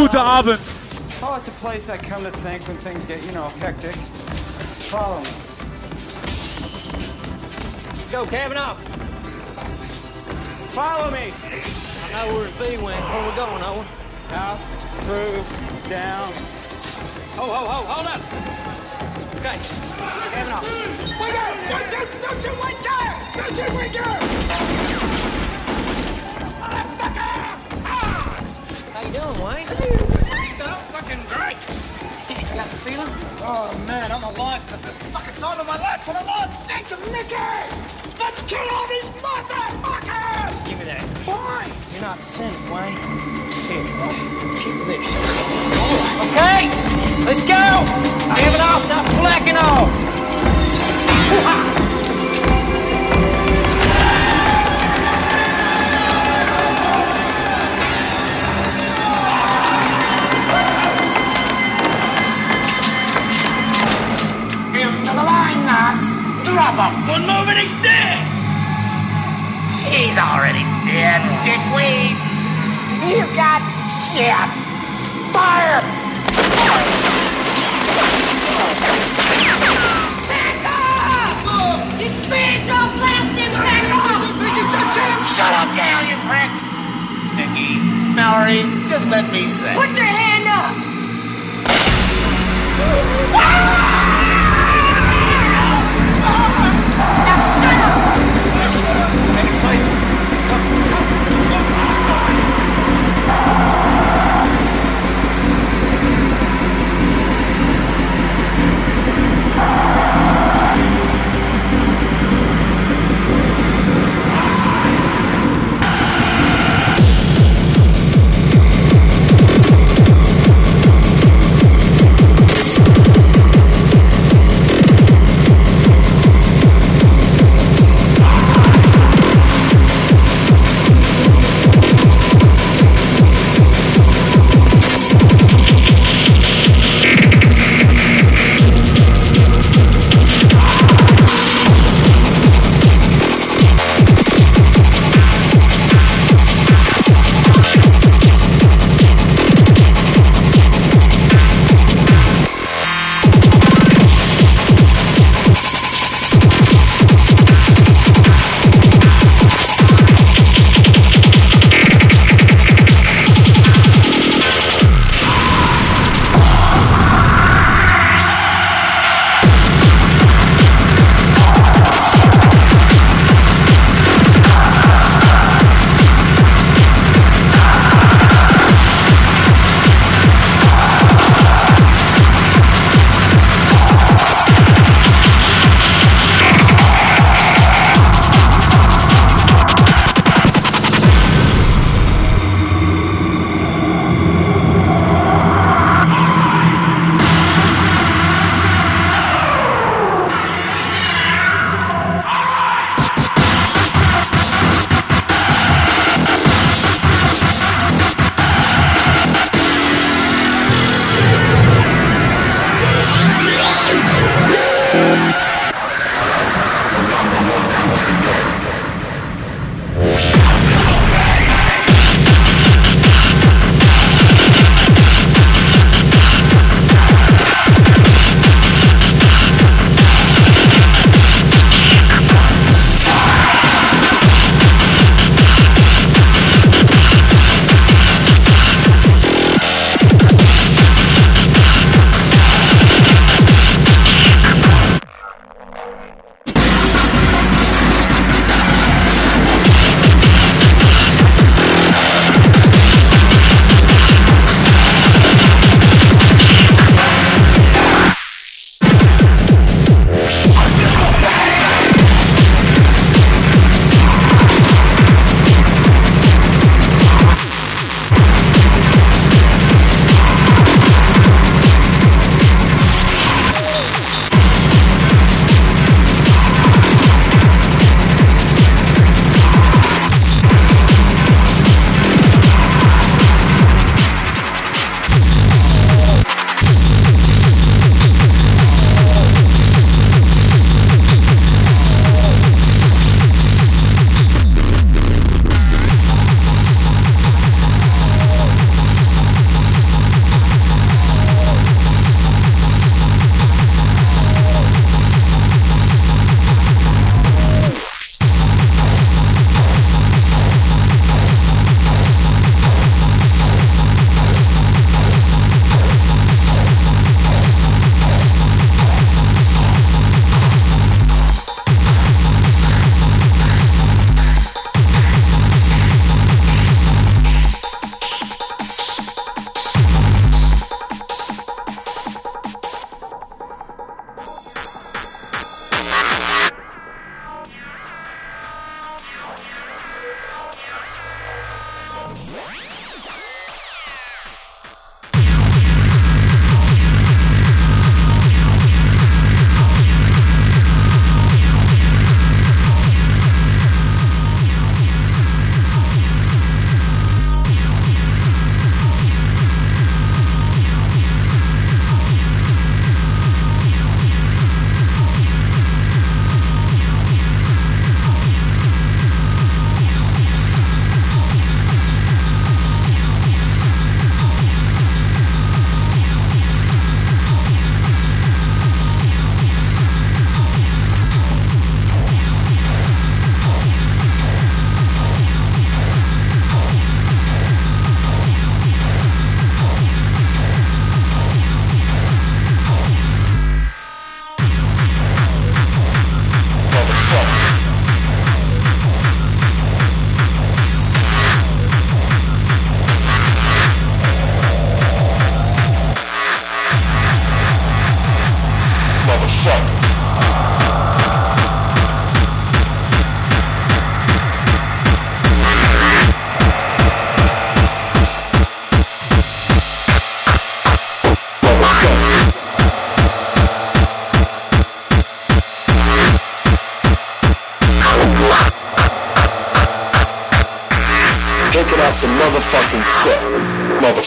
Guten Abend. Oh, it's a place I come to think when things get, you know, hectic. Follow me. Let's go, cabin up. Follow me. I know where the feed went. Where we going, Owen? Out, through, down. Ho, ho, ho, hold up. Okay, cabin up. Wait up! Don't you, don't you wait there! Don't you wait there! Doing, Wayne? fucking great! You got the feeling? Oh man, I'm alive for this fucking time of my life. For the Lord's sake of Mickey! Let's kill all these motherfuckers! Give me that. Why? You're not sinning, Wayne. Here, keep this. Okay, let's go. Cabin off, stop slacking off. Drop him. And he's dead. He's already dead, dickweed. You got shit. Fire! Back off! Oh. You spirits are blasting! Back off! Shut up, Gal, you prick! Nicky, Mallory, just let me say. Put your hand up!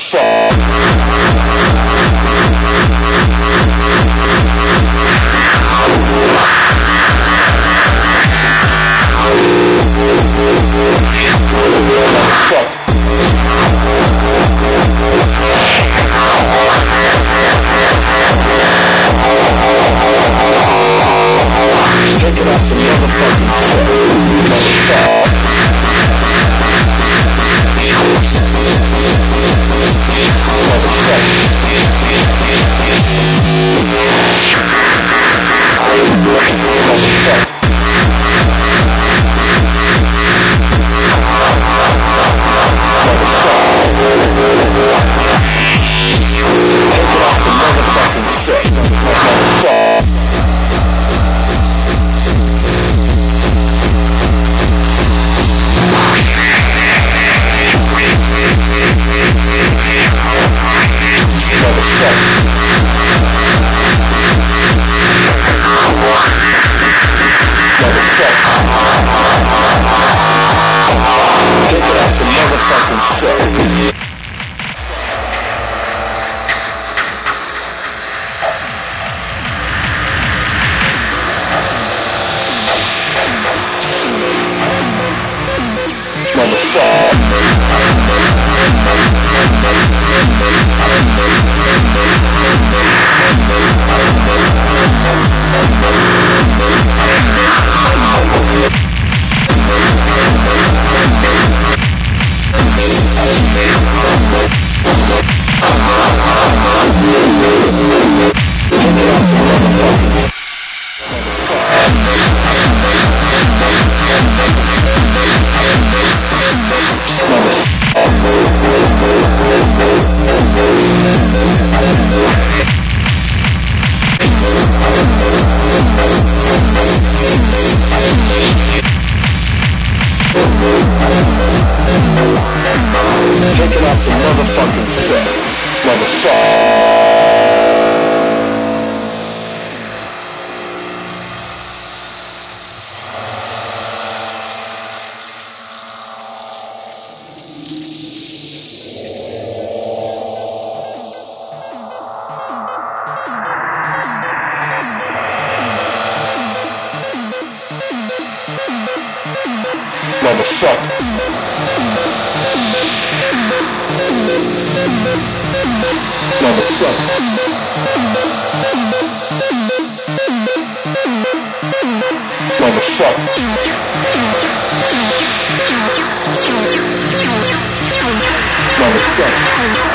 水 motherfucking set, motherfucker. The